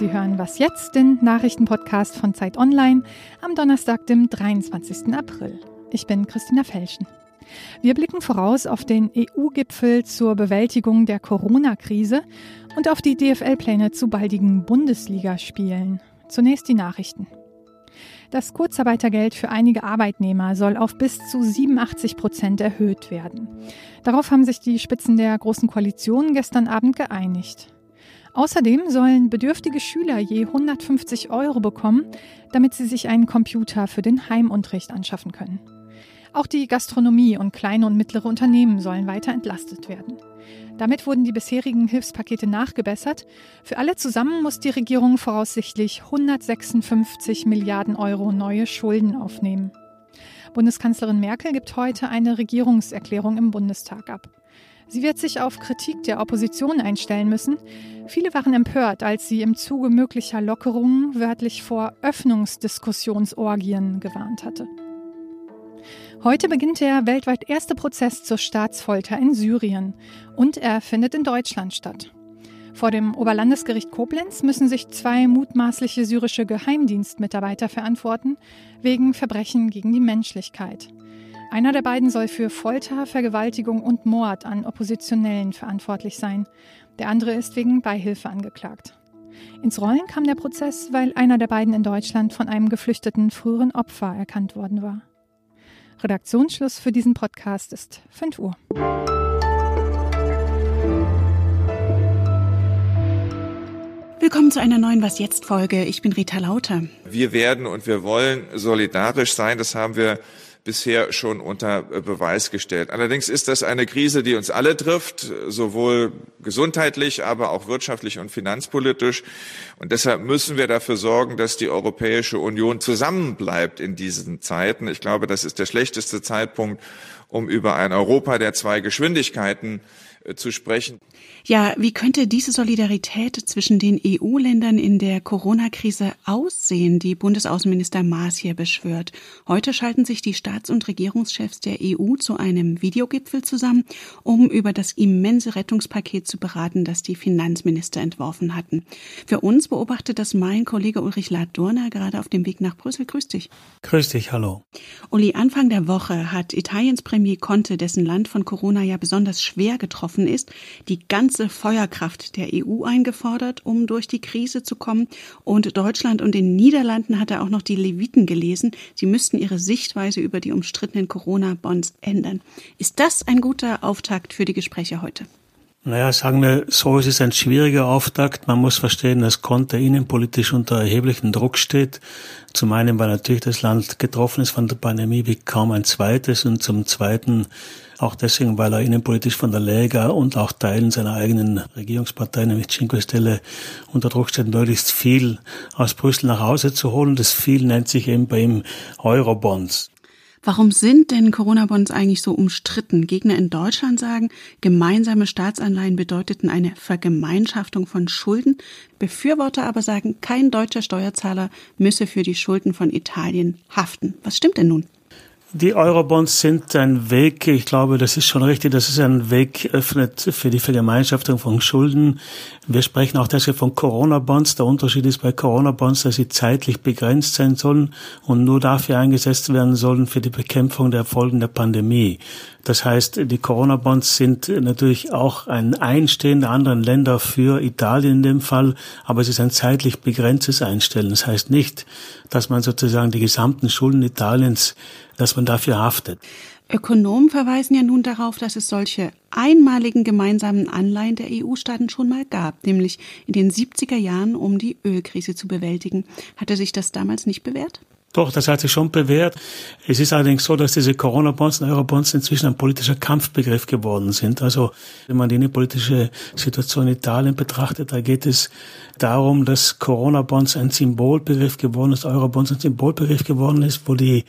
Sie hören Was jetzt, den Nachrichtenpodcast von Zeit Online am Donnerstag, dem 23. April. Ich bin Christina Felschen. Wir blicken voraus auf den EU-Gipfel zur Bewältigung der Corona-Krise und auf die DFL-Pläne zu baldigen Bundesligaspielen. Zunächst die Nachrichten. Das Kurzarbeitergeld für einige Arbeitnehmer soll auf bis zu 87 Prozent erhöht werden. Darauf haben sich die Spitzen der Großen Koalition gestern Abend geeinigt. Außerdem sollen bedürftige Schüler je 150 Euro bekommen, damit sie sich einen Computer für den Heimunterricht anschaffen können. Auch die Gastronomie und kleine und mittlere Unternehmen sollen weiter entlastet werden. Damit wurden die bisherigen Hilfspakete nachgebessert. Für alle zusammen muss die Regierung voraussichtlich 156 Milliarden Euro neue Schulden aufnehmen. Bundeskanzlerin Merkel gibt heute eine Regierungserklärung im Bundestag ab. Sie wird sich auf Kritik der Opposition einstellen müssen. Viele waren empört, als sie im Zuge möglicher Lockerungen wörtlich vor Öffnungsdiskussionsorgien gewarnt hatte. Heute beginnt der weltweit erste Prozess zur Staatsfolter in Syrien und er findet in Deutschland statt. Vor dem Oberlandesgericht Koblenz müssen sich zwei mutmaßliche syrische Geheimdienstmitarbeiter verantworten wegen Verbrechen gegen die Menschlichkeit. Einer der beiden soll für Folter, Vergewaltigung und Mord an Oppositionellen verantwortlich sein. Der andere ist wegen Beihilfe angeklagt. Ins Rollen kam der Prozess, weil einer der beiden in Deutschland von einem geflüchteten früheren Opfer erkannt worden war. Redaktionsschluss für diesen Podcast ist 5 Uhr. Willkommen zu einer neuen Was jetzt Folge. Ich bin Rita Lauter. Wir werden und wir wollen solidarisch sein. Das haben wir bisher schon unter Beweis gestellt. Allerdings ist das eine Krise, die uns alle trifft, sowohl gesundheitlich, aber auch wirtschaftlich und finanzpolitisch. Und deshalb müssen wir dafür sorgen, dass die Europäische Union zusammenbleibt in diesen Zeiten. Ich glaube, das ist der schlechteste Zeitpunkt, um über ein Europa der zwei Geschwindigkeiten äh, zu sprechen. Ja, wie könnte diese Solidarität zwischen den EU-Ländern in der Corona-Krise aussehen, die Bundesaußenminister Maas hier beschwört? Heute schalten sich die Staats- und Regierungschefs der EU zu einem Videogipfel zusammen, um über das immense Rettungspaket zu beraten, das die Finanzminister entworfen hatten. Für uns beobachtet das mein Kollege Ulrich Ladurner gerade auf dem Weg nach Brüssel. Grüß dich. Grüß dich, hallo. Uli, Anfang der Woche hat Italiens Premier Conte, dessen Land von Corona ja besonders schwer getroffen ist, die ganze Feuerkraft der EU eingefordert, um durch die Krise zu kommen. Und Deutschland und den Niederlanden hat er auch noch die Leviten gelesen. Sie müssten ihre Sichtweise über die umstrittenen Corona-Bonds ändern. Ist das ein guter Auftakt für die Gespräche heute? Naja, sagen wir so, es ist ein schwieriger Auftakt. Man muss verstehen, dass Conte innenpolitisch unter erheblichem Druck steht. Zum einen, weil natürlich das Land getroffen ist von der Pandemie wie kaum ein zweites und zum zweiten auch deswegen, weil er innenpolitisch von der Lega und auch Teilen seiner eigenen Regierungspartei, nämlich Cinque Stelle, unter Druck steht, möglichst viel aus Brüssel nach Hause zu holen. Das viel nennt sich eben bei ihm Eurobonds. Warum sind denn Corona-Bonds eigentlich so umstritten? Gegner in Deutschland sagen, gemeinsame Staatsanleihen bedeuteten eine Vergemeinschaftung von Schulden. Befürworter aber sagen, kein deutscher Steuerzahler müsse für die Schulden von Italien haften. Was stimmt denn nun? Die Eurobonds sind ein Weg, ich glaube, das ist schon richtig, dass es einen Weg öffnet für die Vergemeinschaftung von Schulden. Wir sprechen auch deshalb von Corona-Bonds. Der Unterschied ist bei Corona-Bonds, dass sie zeitlich begrenzt sein sollen und nur dafür eingesetzt werden sollen für die Bekämpfung der Folgen der Pandemie. Das heißt, die Corona-Bonds sind natürlich auch ein Einstehen der anderen Länder für Italien in dem Fall, aber es ist ein zeitlich begrenztes Einstellen. Das heißt nicht, dass man sozusagen die gesamten Schulden Italiens, dass man dafür haftet. Ökonomen verweisen ja nun darauf, dass es solche einmaligen gemeinsamen Anleihen der EU-Staaten schon mal gab, nämlich in den 70er Jahren, um die Ölkrise zu bewältigen. Hatte sich das damals nicht bewährt? Doch, das hat sich schon bewährt. Es ist allerdings so, dass diese Corona-Bonds und Euro-Bonds inzwischen ein politischer Kampfbegriff geworden sind. Also, wenn man die innenpolitische Situation in Italien betrachtet, da geht es darum, dass Corona-Bonds ein Symbolbegriff geworden ist, Euro-Bonds ein Symbolbegriff geworden ist, wo die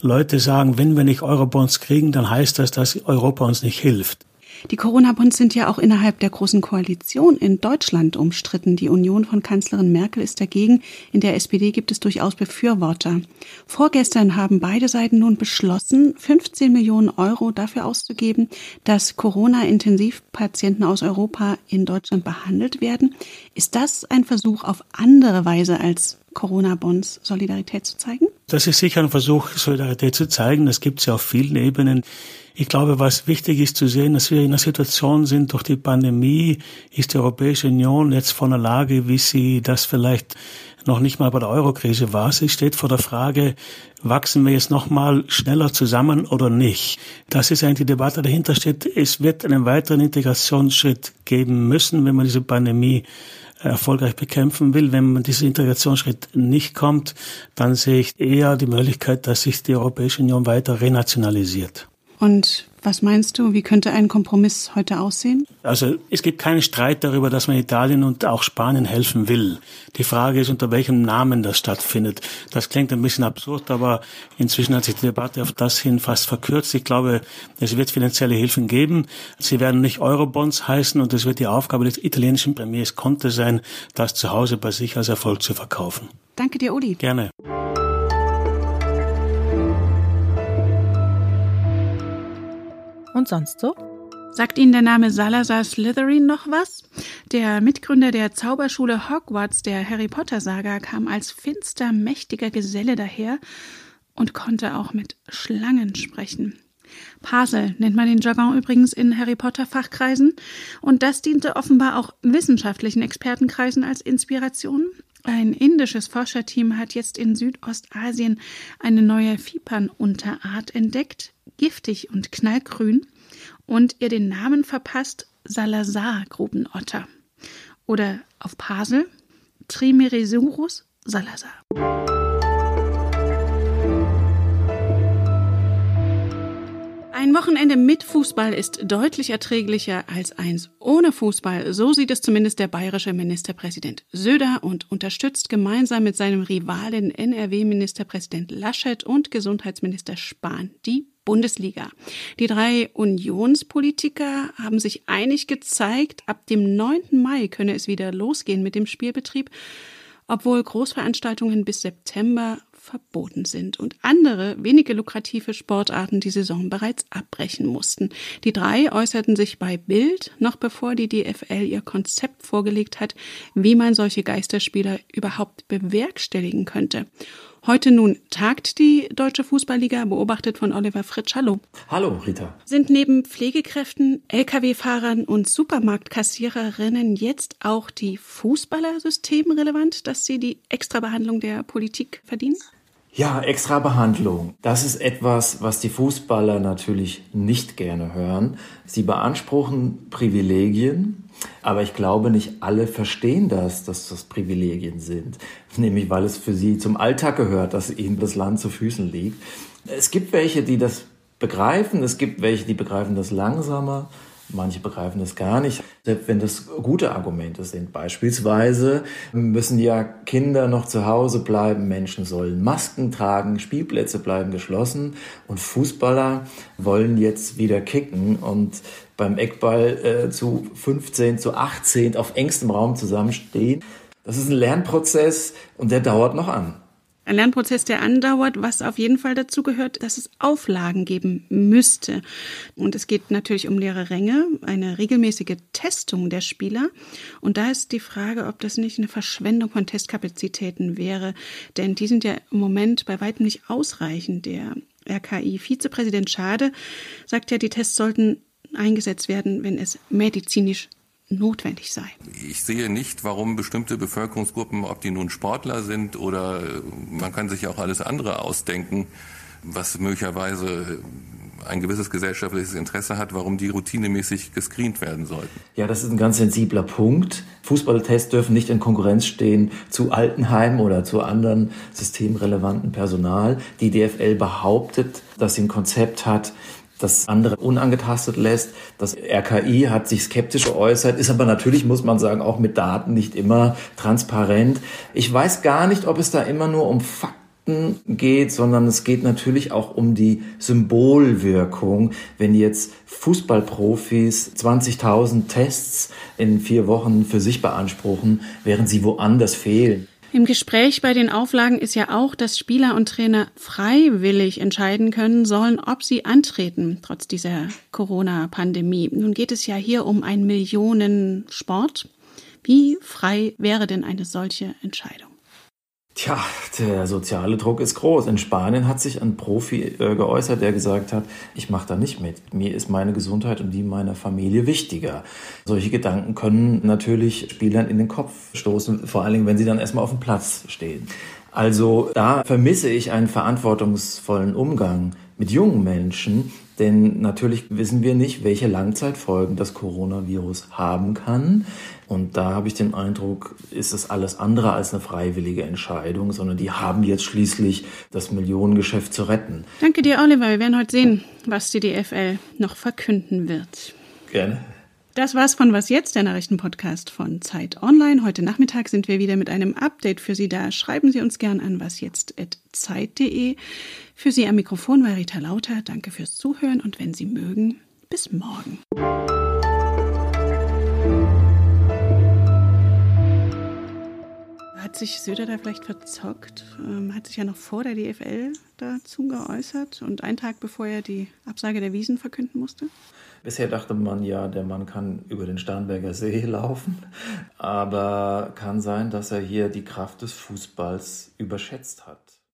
Leute sagen, wenn wir nicht Euro-Bonds kriegen, dann heißt das, dass Europa uns nicht hilft. Die Corona-Bonds sind ja auch innerhalb der Großen Koalition in Deutschland umstritten. Die Union von Kanzlerin Merkel ist dagegen. In der SPD gibt es durchaus Befürworter. Vorgestern haben beide Seiten nun beschlossen, 15 Millionen Euro dafür auszugeben, dass Corona-Intensivpatienten aus Europa in Deutschland behandelt werden. Ist das ein Versuch auf andere Weise als Corona-Bonds Solidarität zu zeigen? Das ist sicher ein Versuch, Solidarität zu zeigen. Das gibt es ja auf vielen Ebenen. Ich glaube, was wichtig ist zu sehen, dass wir in einer Situation sind, durch die Pandemie ist die Europäische Union jetzt vor einer Lage, wie sie das vielleicht noch nicht mal bei der Eurokrise war. Sie steht vor der Frage, wachsen wir jetzt noch mal schneller zusammen oder nicht? Das ist eigentlich die Debatte dahinter steht. Es wird einen weiteren Integrationsschritt geben müssen, wenn man diese Pandemie erfolgreich bekämpfen will. Wenn man diesen Integrationsschritt nicht kommt, dann sehe ich eher die Möglichkeit, dass sich die Europäische Union weiter renationalisiert. Und was meinst du, wie könnte ein Kompromiss heute aussehen? Also es gibt keinen Streit darüber, dass man Italien und auch Spanien helfen will. Die Frage ist, unter welchem Namen das stattfindet. Das klingt ein bisschen absurd, aber inzwischen hat sich die Debatte auf das hin fast verkürzt. Ich glaube, es wird finanzielle Hilfen geben. Sie werden nicht Eurobonds heißen und es wird die Aufgabe des italienischen Premiers Conte sein, das zu Hause bei sich als Erfolg zu verkaufen. Danke dir, Uli. Gerne. Und sonst so? Sagt Ihnen der Name Salazar Slytherin noch was? Der Mitgründer der Zauberschule Hogwarts der Harry Potter Saga kam als finster, mächtiger Geselle daher und konnte auch mit Schlangen sprechen. Pasel nennt man den Jargon übrigens in Harry Potter Fachkreisen und das diente offenbar auch wissenschaftlichen Expertenkreisen als Inspiration. Ein indisches Forscherteam hat jetzt in Südostasien eine neue Vipern-Unterart entdeckt, giftig und knallgrün, und ihr den Namen verpasst Salazar-Grubenotter. Oder auf Pasel Trimeresurus salazar. Ein Wochenende mit Fußball ist deutlich erträglicher als eins ohne Fußball. So sieht es zumindest der bayerische Ministerpräsident Söder und unterstützt gemeinsam mit seinem Rivalen NRW-Ministerpräsident Laschet und Gesundheitsminister Spahn die Bundesliga. Die drei Unionspolitiker haben sich einig gezeigt, ab dem 9. Mai könne es wieder losgehen mit dem Spielbetrieb, obwohl Großveranstaltungen bis September verboten sind und andere wenige lukrative Sportarten die Saison bereits abbrechen mussten. Die drei äußerten sich bei Bild, noch bevor die DFL ihr Konzept vorgelegt hat, wie man solche Geisterspieler überhaupt bewerkstelligen könnte. Heute nun tagt die Deutsche Fußballliga, beobachtet von Oliver Fritsch. Hallo. Hallo, Rita. Sind neben Pflegekräften, Lkw-Fahrern und Supermarktkassiererinnen jetzt auch die Fußballer systemrelevant, dass sie die Extrabehandlung der Politik verdienen? Ja, extra Behandlung. Das ist etwas, was die Fußballer natürlich nicht gerne hören. Sie beanspruchen Privilegien, aber ich glaube, nicht alle verstehen das, dass das Privilegien sind. Nämlich, weil es für sie zum Alltag gehört, dass ihnen das Land zu Füßen liegt. Es gibt welche, die das begreifen. Es gibt welche, die begreifen das langsamer. Manche begreifen das gar nicht, selbst wenn das gute Argumente sind. Beispielsweise müssen ja Kinder noch zu Hause bleiben, Menschen sollen Masken tragen, Spielplätze bleiben geschlossen und Fußballer wollen jetzt wieder kicken und beim Eckball äh, zu 15, zu 18 auf engstem Raum zusammenstehen. Das ist ein Lernprozess und der dauert noch an. Ein Lernprozess, der andauert, was auf jeden Fall dazu gehört, dass es Auflagen geben müsste. Und es geht natürlich um leere Ränge, eine regelmäßige Testung der Spieler. Und da ist die Frage, ob das nicht eine Verschwendung von Testkapazitäten wäre. Denn die sind ja im Moment bei weitem nicht ausreichend. Der RKI-Vizepräsident Schade sagt ja, die Tests sollten eingesetzt werden, wenn es medizinisch notwendig sei. Ich sehe nicht, warum bestimmte Bevölkerungsgruppen, ob die nun Sportler sind oder äh, man kann sich ja auch alles andere ausdenken, was möglicherweise ein gewisses gesellschaftliches Interesse hat, warum die routinemäßig gescreent werden sollten. Ja, das ist ein ganz sensibler Punkt. Fußballtests dürfen nicht in Konkurrenz stehen zu Altenheim oder zu anderen systemrelevanten Personal. Die DFL behauptet, dass sie ein Konzept hat, das andere unangetastet lässt. Das RKI hat sich skeptisch geäußert, ist aber natürlich, muss man sagen, auch mit Daten nicht immer transparent. Ich weiß gar nicht, ob es da immer nur um Fakten geht, sondern es geht natürlich auch um die Symbolwirkung. Wenn jetzt Fußballprofis 20.000 Tests in vier Wochen für sich beanspruchen, während sie woanders fehlen. Im Gespräch bei den Auflagen ist ja auch, dass Spieler und Trainer freiwillig entscheiden können sollen, ob sie antreten, trotz dieser Corona-Pandemie. Nun geht es ja hier um einen Millionensport. Wie frei wäre denn eine solche Entscheidung? Tja, der soziale Druck ist groß. In Spanien hat sich ein Profi äh, geäußert, der gesagt hat, ich mache da nicht mit. Mir ist meine Gesundheit und die meiner Familie wichtiger. Solche Gedanken können natürlich Spielern in den Kopf stoßen, vor allen Dingen, wenn sie dann erstmal auf dem Platz stehen. Also da vermisse ich einen verantwortungsvollen Umgang mit jungen Menschen, denn natürlich wissen wir nicht, welche Langzeitfolgen das Coronavirus haben kann. Und da habe ich den Eindruck, ist es alles andere als eine freiwillige Entscheidung, sondern die haben jetzt schließlich das Millionengeschäft zu retten. Danke dir, Oliver. Wir werden heute sehen, was die DFL noch verkünden wird. Gerne. Das war's von Was jetzt, der Nachrichtenpodcast von Zeit Online. Heute Nachmittag sind wir wieder mit einem Update für Sie da. Schreiben Sie uns gern an wasjetzt.zeit.de. Für Sie am Mikrofon war Rita Lauter. Danke fürs Zuhören und wenn Sie mögen, bis morgen. Sich Söder da vielleicht verzockt? Ähm, hat sich ja noch vor der DFL dazu geäußert und einen Tag bevor er die Absage der Wiesen verkünden musste? Bisher dachte man ja, der Mann kann über den Starnberger See laufen, aber kann sein, dass er hier die Kraft des Fußballs überschätzt hat.